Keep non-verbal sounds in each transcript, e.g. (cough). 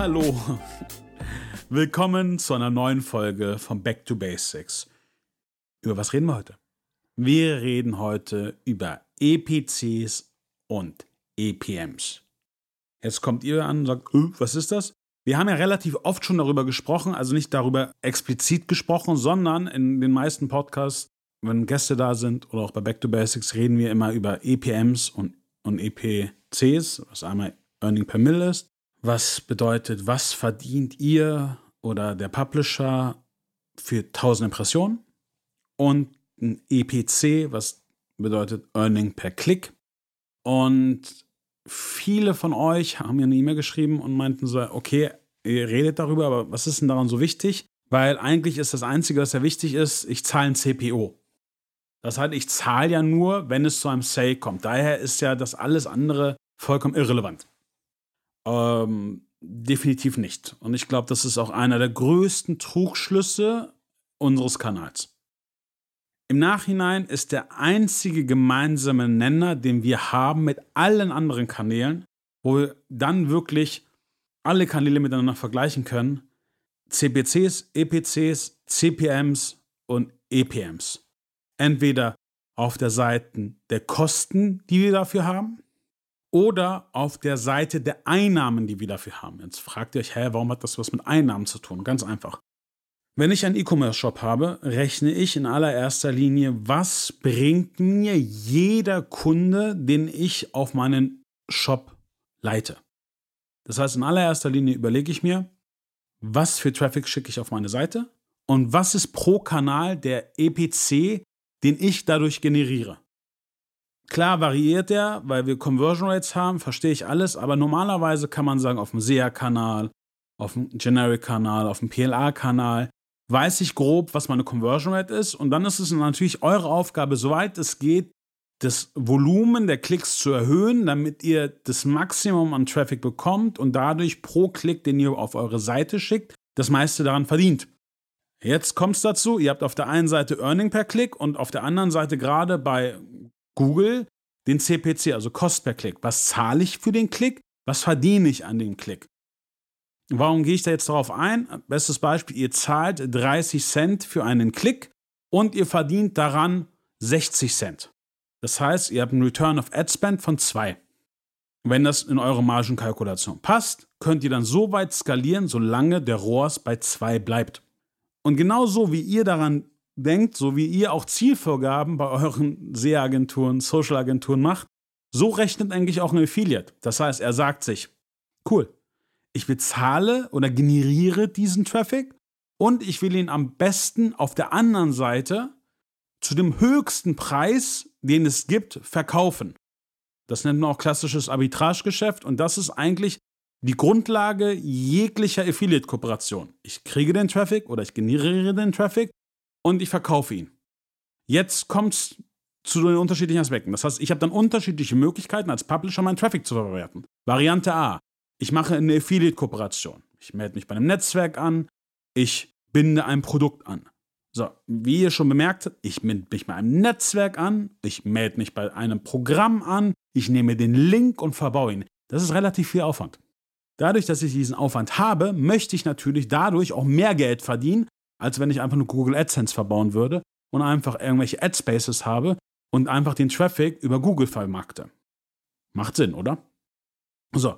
Hallo. Willkommen zu einer neuen Folge von Back to Basics. Über was reden wir heute? Wir reden heute über EPCs und EPMs. Jetzt kommt ihr an und sagt, was ist das? Wir haben ja relativ oft schon darüber gesprochen, also nicht darüber explizit gesprochen, sondern in den meisten Podcasts, wenn Gäste da sind oder auch bei Back to Basics, reden wir immer über EPMs und, und EPCs, was einmal Earning per Mill ist. Was bedeutet, was verdient ihr oder der Publisher für 1000 Impressionen? Und ein EPC, was bedeutet Earning per Klick. Und viele von euch haben mir eine E-Mail geschrieben und meinten so, okay, ihr redet darüber, aber was ist denn daran so wichtig? Weil eigentlich ist das Einzige, was ja wichtig ist, ich zahle ein CPO. Das heißt, ich zahle ja nur, wenn es zu einem Sale kommt. Daher ist ja das alles andere vollkommen irrelevant. Ähm, definitiv nicht. Und ich glaube, das ist auch einer der größten Trugschlüsse unseres Kanals. Im Nachhinein ist der einzige gemeinsame Nenner, den wir haben mit allen anderen Kanälen, wo wir dann wirklich alle Kanäle miteinander vergleichen können, CPCs, EPCs, CPMs und EPMs. Entweder auf der Seite der Kosten, die wir dafür haben, oder auf der Seite der Einnahmen, die wir dafür haben. Jetzt fragt ihr euch, hä, warum hat das was mit Einnahmen zu tun? Ganz einfach. Wenn ich einen E-Commerce-Shop habe, rechne ich in allererster Linie, was bringt mir jeder Kunde, den ich auf meinen Shop leite. Das heißt, in allererster Linie überlege ich mir, was für Traffic schicke ich auf meine Seite und was ist pro Kanal der EPC, den ich dadurch generiere. Klar variiert der, weil wir Conversion Rates haben, verstehe ich alles, aber normalerweise kann man sagen, auf dem SEA-Kanal, auf dem Generic-Kanal, auf dem PLA-Kanal, weiß ich grob, was meine Conversion Rate ist. Und dann ist es natürlich eure Aufgabe, soweit es geht, das Volumen der Klicks zu erhöhen, damit ihr das Maximum an Traffic bekommt und dadurch pro Klick, den ihr auf eure Seite schickt, das meiste daran verdient. Jetzt kommt es dazu, ihr habt auf der einen Seite Earning per Klick und auf der anderen Seite gerade bei Google den CPC, also Kost per Klick. Was zahle ich für den Klick? Was verdiene ich an dem Klick? Warum gehe ich da jetzt darauf ein? Bestes Beispiel, ihr zahlt 30 Cent für einen Klick und ihr verdient daran 60 Cent. Das heißt, ihr habt einen Return of Ad Spend von 2. Wenn das in eure Margenkalkulation passt, könnt ihr dann so weit skalieren, solange der ROAS bei 2 bleibt. Und genauso wie ihr daran denkt, so wie ihr auch Zielvorgaben bei euren SEA-Agenturen, Social-Agenturen macht, so rechnet eigentlich auch ein Affiliate. Das heißt, er sagt sich, cool, ich bezahle oder generiere diesen Traffic und ich will ihn am besten auf der anderen Seite zu dem höchsten Preis, den es gibt, verkaufen. Das nennt man auch klassisches Arbitragegeschäft und das ist eigentlich die Grundlage jeglicher Affiliate-Kooperation. Ich kriege den Traffic oder ich generiere den Traffic und ich verkaufe ihn. Jetzt kommt es zu den unterschiedlichen Aspekten. Das heißt, ich habe dann unterschiedliche Möglichkeiten als Publisher meinen Traffic zu verwerten. Variante A. Ich mache eine Affiliate-Kooperation. Ich melde mich bei einem Netzwerk an. Ich binde ein Produkt an. So, wie ihr schon bemerkt habt, ich melde mich bei einem Netzwerk an. Ich melde mich bei einem Programm an. Ich nehme den Link und verbaue ihn. Das ist relativ viel Aufwand. Dadurch, dass ich diesen Aufwand habe, möchte ich natürlich dadurch auch mehr Geld verdienen, als wenn ich einfach nur Google AdSense verbauen würde und einfach irgendwelche Adspaces habe und einfach den Traffic über Google vermarkte. Macht Sinn, oder? So,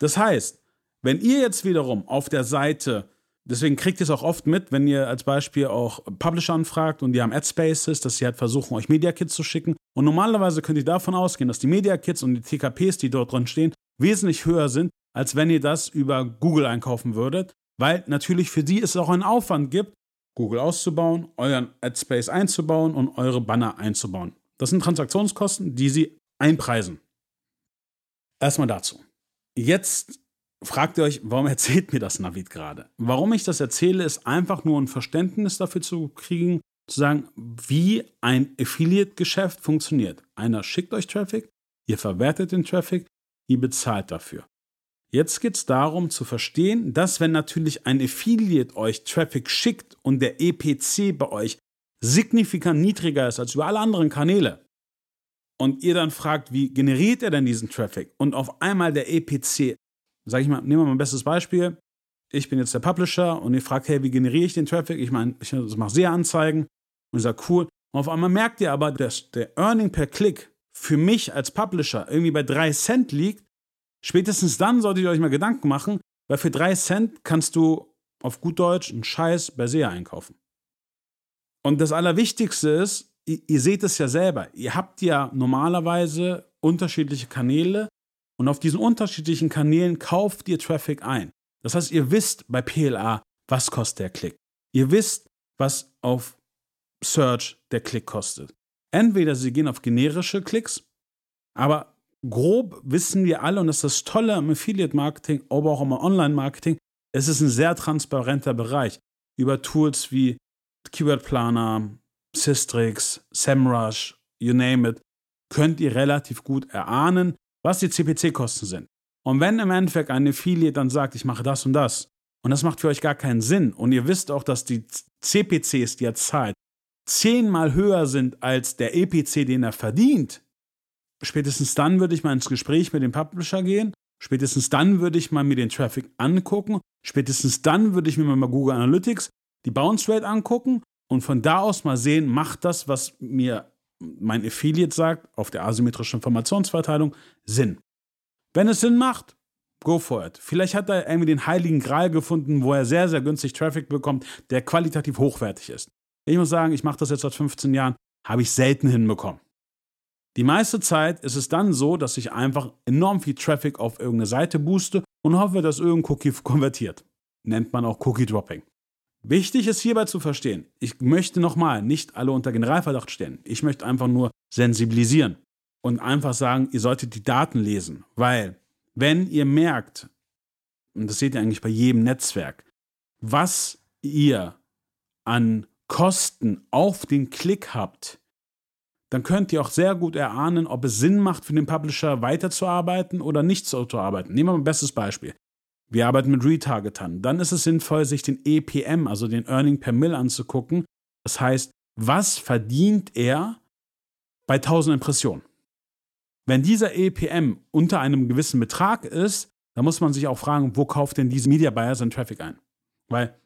das heißt, wenn ihr jetzt wiederum auf der Seite, deswegen kriegt ihr es auch oft mit, wenn ihr als Beispiel auch Publisher anfragt und die haben Adspaces, dass sie halt versuchen, euch Media Kits zu schicken. Und normalerweise könnt ihr davon ausgehen, dass die Media Kits und die TKPs, die dort drin stehen, wesentlich höher sind, als wenn ihr das über Google einkaufen würdet, weil natürlich für die es auch einen Aufwand gibt, Google auszubauen, euren Adspace einzubauen und eure Banner einzubauen. Das sind Transaktionskosten, die sie einpreisen. Erstmal dazu. Jetzt fragt ihr euch, warum erzählt mir das Navid gerade? Warum ich das erzähle, ist einfach nur ein Verständnis dafür zu kriegen, zu sagen, wie ein Affiliate-Geschäft funktioniert. Einer schickt euch Traffic, ihr verwertet den Traffic, ihr bezahlt dafür. Jetzt geht es darum zu verstehen, dass wenn natürlich ein Affiliate euch Traffic schickt und der EPC bei euch signifikant niedriger ist als über alle anderen Kanäle und ihr dann fragt, wie generiert er denn diesen Traffic und auf einmal der EPC sage ich mal, nehmen wir mal ein bestes Beispiel. Ich bin jetzt der Publisher und ihr fragt, hey, wie generiere ich den Traffic? Ich meine, ich mache SEA-Anzeigen und ich sage, cool. Und auf einmal merkt ihr aber, dass der Earning per Klick für mich als Publisher irgendwie bei 3 Cent liegt. Spätestens dann solltet ihr euch mal Gedanken machen, weil für 3 Cent kannst du auf gut Deutsch einen Scheiß bei SEA einkaufen. Und das Allerwichtigste ist, ihr, ihr seht es ja selber, ihr habt ja normalerweise unterschiedliche Kanäle und auf diesen unterschiedlichen Kanälen kauft ihr Traffic ein. Das heißt, ihr wisst bei PLA, was kostet der Klick. Ihr wisst, was auf Search der Klick kostet. Entweder sie gehen auf generische Klicks, aber grob wissen wir alle, und das ist das Tolle am Affiliate-Marketing, aber auch am Online-Marketing, es ist ein sehr transparenter Bereich. Über Tools wie Keyword Planer, Systrix, SEMrush, you name it, könnt ihr relativ gut erahnen, was die CPC-Kosten sind. Und wenn im Endeffekt ein Affiliate dann sagt, ich mache das und das, und das macht für euch gar keinen Sinn, und ihr wisst auch, dass die CPCs, die er zahlt, zehnmal höher sind als der EPC, den er verdient, spätestens dann würde ich mal ins Gespräch mit dem Publisher gehen, spätestens dann würde ich mal mir den Traffic angucken, spätestens dann würde ich mir mal Google Analytics die Bounce Rate angucken und von da aus mal sehen, macht das, was mir mein Affiliate sagt, auf der asymmetrischen Informationsverteilung, Sinn. Wenn es Sinn macht, go for it. Vielleicht hat er irgendwie den heiligen Gral gefunden, wo er sehr, sehr günstig Traffic bekommt, der qualitativ hochwertig ist. Ich muss sagen, ich mache das jetzt seit 15 Jahren, habe ich selten hinbekommen. Die meiste Zeit ist es dann so, dass ich einfach enorm viel Traffic auf irgendeine Seite booste und hoffe, dass irgendein Cookie (laughs) konvertiert. Nennt man auch Cookie Dropping. Wichtig ist hierbei zu verstehen, ich möchte nochmal nicht alle unter Generalverdacht stellen. Ich möchte einfach nur sensibilisieren und einfach sagen, ihr solltet die Daten lesen, weil wenn ihr merkt, und das seht ihr eigentlich bei jedem Netzwerk, was ihr an Kosten auf den Klick habt, dann könnt ihr auch sehr gut erahnen, ob es Sinn macht, für den Publisher weiterzuarbeiten oder nicht zu arbeiten. Nehmen wir mal ein bestes Beispiel. Wir arbeiten mit Retargetern. Dann ist es sinnvoll, sich den EPM, also den Earning per Mill, anzugucken. Das heißt, was verdient er bei 1000 Impressionen? Wenn dieser EPM unter einem gewissen Betrag ist, dann muss man sich auch fragen, wo kauft denn diese Media Buyer seinen Traffic ein? Weil,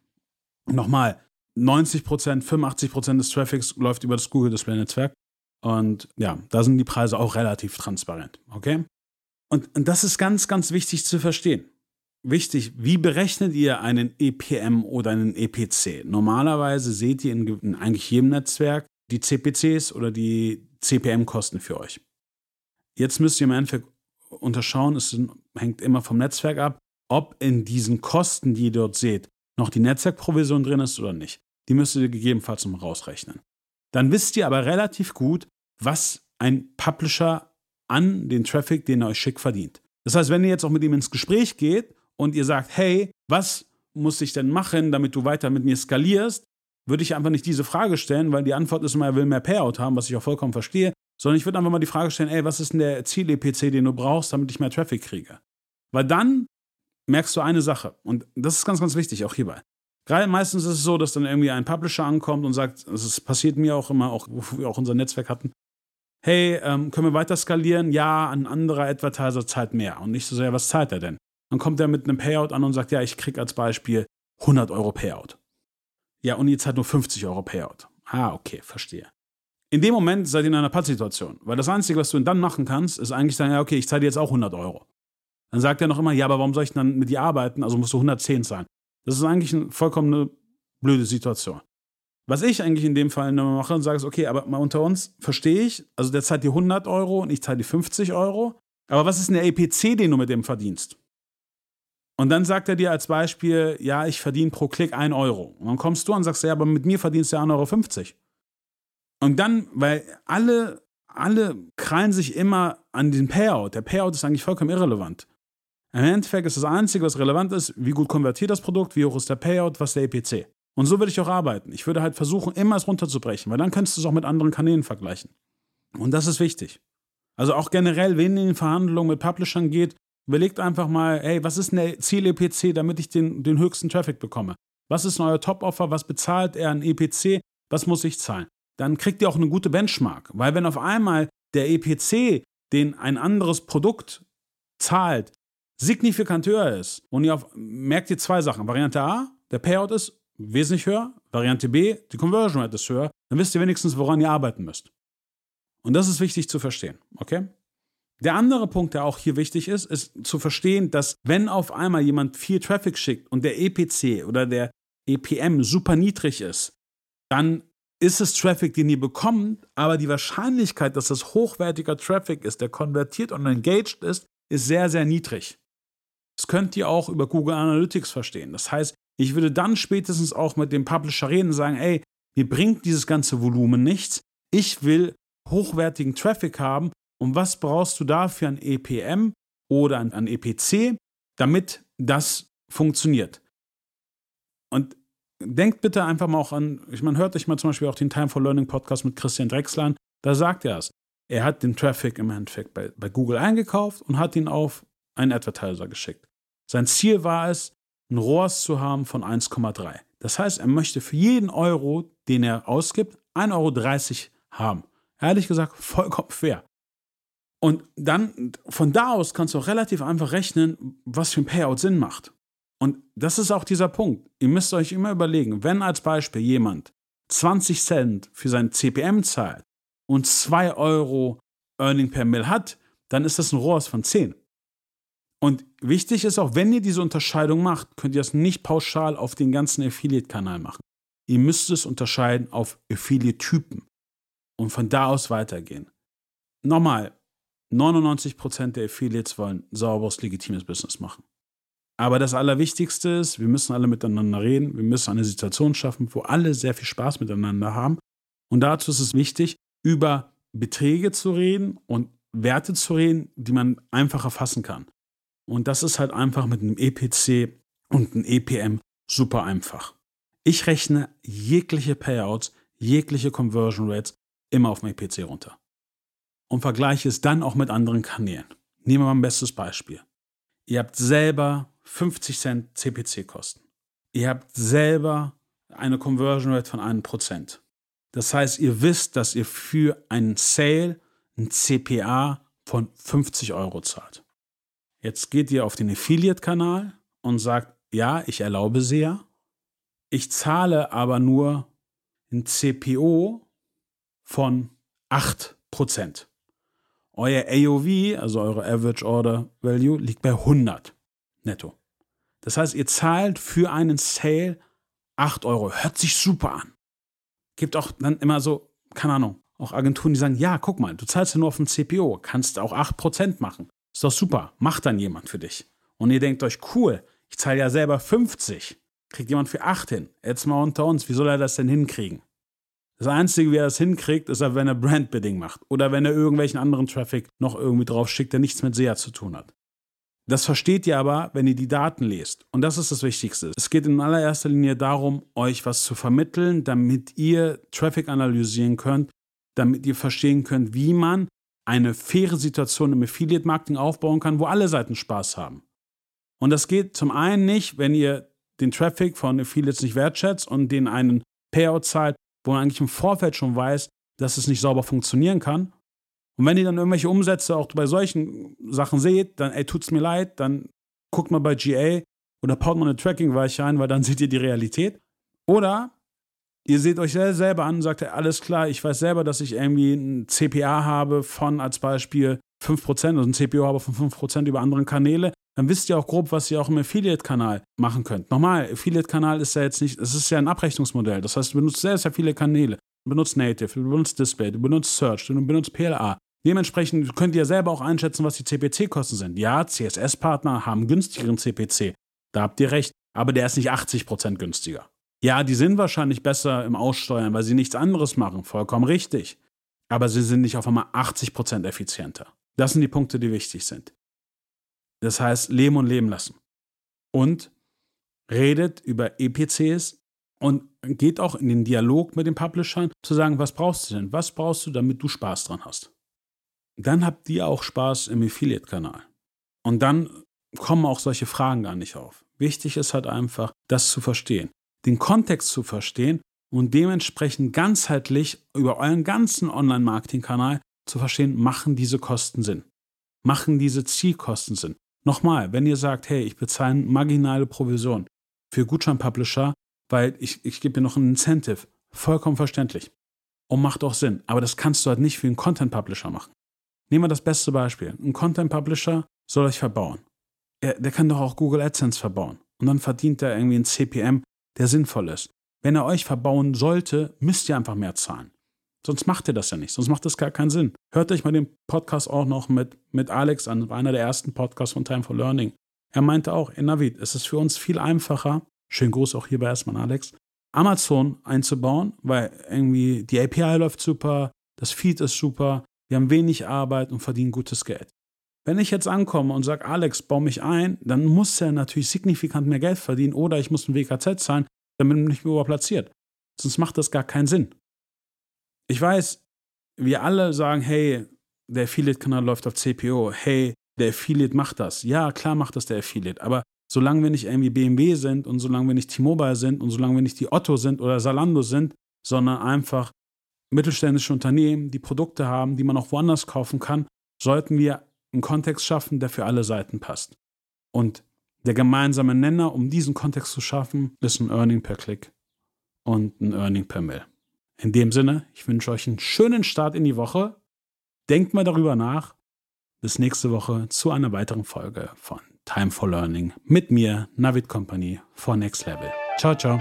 nochmal, 90%, 85% des Traffics läuft über das Google Display Netzwerk. Und ja, da sind die Preise auch relativ transparent. Okay? Und, und das ist ganz, ganz wichtig zu verstehen wichtig, wie berechnet ihr einen EPM oder einen EPC? Normalerweise seht ihr in, in eigentlich jedem Netzwerk die CPCs oder die CPM-Kosten für euch. Jetzt müsst ihr im Endeffekt unterschauen, es hängt immer vom Netzwerk ab, ob in diesen Kosten, die ihr dort seht, noch die Netzwerkprovision drin ist oder nicht. Die müsst ihr gegebenenfalls noch rausrechnen. Dann wisst ihr aber relativ gut, was ein Publisher an den Traffic, den er euch schickt, verdient. Das heißt, wenn ihr jetzt auch mit ihm ins Gespräch geht und ihr sagt, hey, was muss ich denn machen, damit du weiter mit mir skalierst, würde ich einfach nicht diese Frage stellen, weil die Antwort ist immer, er will mehr Payout haben, was ich auch vollkommen verstehe, sondern ich würde einfach mal die Frage stellen, ey, was ist denn der Ziel-EPC, den du brauchst, damit ich mehr Traffic kriege? Weil dann merkst du eine Sache und das ist ganz, ganz wichtig, auch hierbei. Gerade meistens ist es so, dass dann irgendwie ein Publisher ankommt und sagt, das passiert mir auch immer, auch wo wir auch unser Netzwerk hatten, hey, ähm, können wir weiter skalieren? Ja, ein anderer Advertiser zahlt mehr. Und nicht so sehr, was zahlt er denn? Dann kommt er mit einem Payout an und sagt, ja, ich krieg als Beispiel 100 Euro Payout. Ja, und jetzt halt nur 50 Euro Payout. Ah, okay, verstehe. In dem Moment seid ihr in einer Pattsituation, weil das Einzige, was du dann machen kannst, ist eigentlich sagen, ja, okay, ich zahle dir jetzt auch 100 Euro. Dann sagt er noch immer, ja, aber warum soll ich dann mit dir arbeiten? Also musst du 110 zahlen. Das ist eigentlich eine vollkommen blöde Situation. Was ich eigentlich in dem Fall immer mache und sage, ist, okay, aber mal unter uns, verstehe ich, also der zahlt dir 100 Euro und ich zahle dir 50 Euro. Aber was ist denn der EPC, den du mit dem verdienst? Und dann sagt er dir als Beispiel, ja, ich verdiene pro Klick 1 Euro. Und dann kommst du und sagst, ja, aber mit mir verdienst du ja 1,50 Euro. Und dann, weil alle, alle krallen sich immer an den Payout. Der Payout ist eigentlich vollkommen irrelevant. Im Endeffekt ist das Einzige, was relevant ist, wie gut konvertiert das Produkt, wie hoch ist der Payout, was ist der EPC. Und so würde ich auch arbeiten. Ich würde halt versuchen, immer es runterzubrechen, weil dann könntest du es auch mit anderen Kanälen vergleichen. Und das ist wichtig. Also auch generell, wenn in den Verhandlungen mit Publishern geht, Überlegt einfach mal, hey, was ist der Ziel-EPC, damit ich den, den höchsten Traffic bekomme? Was ist ein euer Top-Offer? Was bezahlt er an EPC? Was muss ich zahlen? Dann kriegt ihr auch eine gute Benchmark. Weil wenn auf einmal der EPC, den ein anderes Produkt zahlt, signifikant höher ist und ihr auf, merkt ihr zwei Sachen. Variante A, der Payout ist wesentlich höher. Variante B, die Conversion Rate ist höher. Dann wisst ihr wenigstens, woran ihr arbeiten müsst. Und das ist wichtig zu verstehen, okay? Der andere Punkt, der auch hier wichtig ist, ist zu verstehen, dass wenn auf einmal jemand viel Traffic schickt und der EPC oder der EPM super niedrig ist, dann ist es Traffic, den ihr bekommt, aber die Wahrscheinlichkeit, dass das hochwertiger Traffic ist, der konvertiert und engaged ist, ist sehr, sehr niedrig. Das könnt ihr auch über Google Analytics verstehen. Das heißt, ich würde dann spätestens auch mit dem Publisher reden und sagen, ey, mir bringt dieses ganze Volumen nichts. Ich will hochwertigen Traffic haben. Und was brauchst du da für ein EPM oder ein EPC, damit das funktioniert? Und denkt bitte einfach mal auch an, ich meine, hört euch mal zum Beispiel auch den Time for Learning Podcast mit Christian Drexler an, da sagt er es. Er hat den Traffic im Endeffekt bei, bei Google eingekauft und hat ihn auf einen Advertiser geschickt. Sein Ziel war es, ein ROAS zu haben von 1,3. Das heißt, er möchte für jeden Euro, den er ausgibt, 1,30 Euro haben. Ehrlich gesagt, vollkommen fair. Und dann von da aus kannst du auch relativ einfach rechnen, was für ein Payout Sinn macht. Und das ist auch dieser Punkt. Ihr müsst euch immer überlegen, wenn als Beispiel jemand 20 Cent für sein CPM zahlt und 2 Euro Earning per Mill hat, dann ist das ein ROAS von 10. Und wichtig ist auch, wenn ihr diese Unterscheidung macht, könnt ihr das nicht pauschal auf den ganzen Affiliate-Kanal machen. Ihr müsst es unterscheiden auf Affiliate-Typen und von da aus weitergehen. Nochmal, 99% der Affiliates wollen sauberes, legitimes Business machen. Aber das Allerwichtigste ist, wir müssen alle miteinander reden, wir müssen eine Situation schaffen, wo alle sehr viel Spaß miteinander haben. Und dazu ist es wichtig, über Beträge zu reden und Werte zu reden, die man einfacher fassen kann. Und das ist halt einfach mit einem EPC und einem EPM super einfach. Ich rechne jegliche Payouts, jegliche Conversion Rates immer auf dem EPC runter. Und vergleiche es dann auch mit anderen Kanälen. Nehmen wir mal ein bestes Beispiel. Ihr habt selber 50 Cent CPC-Kosten. Ihr habt selber eine Conversion Rate von 1%. Das heißt, ihr wisst, dass ihr für einen Sale ein CPA von 50 Euro zahlt. Jetzt geht ihr auf den Affiliate-Kanal und sagt, ja, ich erlaube ja. Ich zahle aber nur ein CPO von 8%. Euer AOV, also eure Average Order Value, liegt bei 100 netto. Das heißt, ihr zahlt für einen Sale 8 Euro. Hört sich super an. Gibt auch dann immer so, keine Ahnung, auch Agenturen, die sagen, ja, guck mal, du zahlst ja nur auf ein CPO, kannst auch 8% machen. Ist doch super, macht dann jemand für dich. Und ihr denkt euch, cool, ich zahle ja selber 50, kriegt jemand für 8 hin. Jetzt mal unter uns, wie soll er das denn hinkriegen? Das Einzige, wie er das hinkriegt, ist, wenn er Brandbidding macht oder wenn er irgendwelchen anderen Traffic noch irgendwie drauf schickt, der nichts mit SEA zu tun hat. Das versteht ihr aber, wenn ihr die Daten lest. Und das ist das Wichtigste. Es geht in allererster Linie darum, euch was zu vermitteln, damit ihr Traffic analysieren könnt, damit ihr verstehen könnt, wie man eine faire Situation im Affiliate-Marketing aufbauen kann, wo alle Seiten Spaß haben. Und das geht zum einen nicht, wenn ihr den Traffic von Affiliates nicht wertschätzt und den einen Payout zahlt, wo man eigentlich im Vorfeld schon weiß, dass es nicht sauber funktionieren kann. Und wenn ihr dann irgendwelche Umsätze auch bei solchen Sachen seht, dann, ey, tut's mir leid, dann guckt mal bei GA oder baut mal eine Tracking-Weiche ein, weil dann seht ihr die Realität. Oder ihr seht euch selber an und sagt, alles klar, ich weiß selber, dass ich irgendwie ein CPA habe von als Beispiel 5%, also ein CPO habe von 5% über andere Kanäle, dann wisst ihr auch grob, was ihr auch im Affiliate-Kanal machen könnt. Nochmal, Affiliate-Kanal ist ja jetzt nicht, es ist ja ein Abrechnungsmodell. Das heißt, du benutzt sehr, sehr viele Kanäle. Du benutzt Native, du benutzt Display, du benutzt Search, du benutzt PLA. Dementsprechend könnt ihr selber auch einschätzen, was die CPC-Kosten sind. Ja, CSS-Partner haben günstigeren CPC. Da habt ihr recht. Aber der ist nicht 80% günstiger. Ja, die sind wahrscheinlich besser im Aussteuern, weil sie nichts anderes machen. Vollkommen richtig. Aber sie sind nicht auf einmal 80% effizienter. Das sind die Punkte, die wichtig sind. Das heißt, leben und leben lassen. Und redet über EPCs und geht auch in den Dialog mit den Publishern, zu sagen, was brauchst du denn? Was brauchst du, damit du Spaß dran hast? Dann habt ihr auch Spaß im Affiliate-Kanal. Und dann kommen auch solche Fragen gar nicht auf. Wichtig ist halt einfach, das zu verstehen, den Kontext zu verstehen und dementsprechend ganzheitlich über euren ganzen Online-Marketing-Kanal zu verstehen, machen diese Kosten Sinn? Machen diese Zielkosten Sinn? Nochmal, wenn ihr sagt, hey, ich bezahle marginale Provision für Gutschein-Publisher, weil ich, ich gebe dir noch ein Incentive, vollkommen verständlich. Und macht auch Sinn. Aber das kannst du halt nicht für einen Content-Publisher machen. Nehmen wir das beste Beispiel. Ein Content-Publisher soll euch verbauen. Er, der kann doch auch Google AdSense verbauen. Und dann verdient er irgendwie einen CPM, der sinnvoll ist. Wenn er euch verbauen sollte, müsst ihr einfach mehr zahlen. Sonst macht ihr das ja nicht, sonst macht das gar keinen Sinn. Hört euch mal den Podcast auch noch mit, mit Alex an, war einer der ersten Podcasts von Time for Learning. Er meinte auch, in Navid, es ist für uns viel einfacher, schönen Gruß auch hierbei erstmal Alex, Amazon einzubauen, weil irgendwie die API läuft super, das Feed ist super, wir haben wenig Arbeit und verdienen gutes Geld. Wenn ich jetzt ankomme und sage, Alex, bau mich ein, dann muss er natürlich signifikant mehr Geld verdienen oder ich muss ein WKZ zahlen, damit er mich überplatziert. Sonst macht das gar keinen Sinn. Ich weiß, wir alle sagen, hey, der Affiliate-Kanal läuft auf CPO, hey, der Affiliate macht das. Ja, klar macht das der Affiliate, aber solange wir nicht irgendwie BMW sind und solange wir nicht T-Mobile sind und solange wir nicht die Otto sind oder Salando sind, sondern einfach mittelständische Unternehmen, die Produkte haben, die man auch woanders kaufen kann, sollten wir einen Kontext schaffen, der für alle Seiten passt. Und der gemeinsame Nenner, um diesen Kontext zu schaffen, ist ein Earning per Klick und ein Earning per Mail. In dem Sinne, ich wünsche euch einen schönen Start in die Woche. Denkt mal darüber nach. Bis nächste Woche zu einer weiteren Folge von Time for Learning mit mir, Navid Company von Next Level. Ciao, ciao.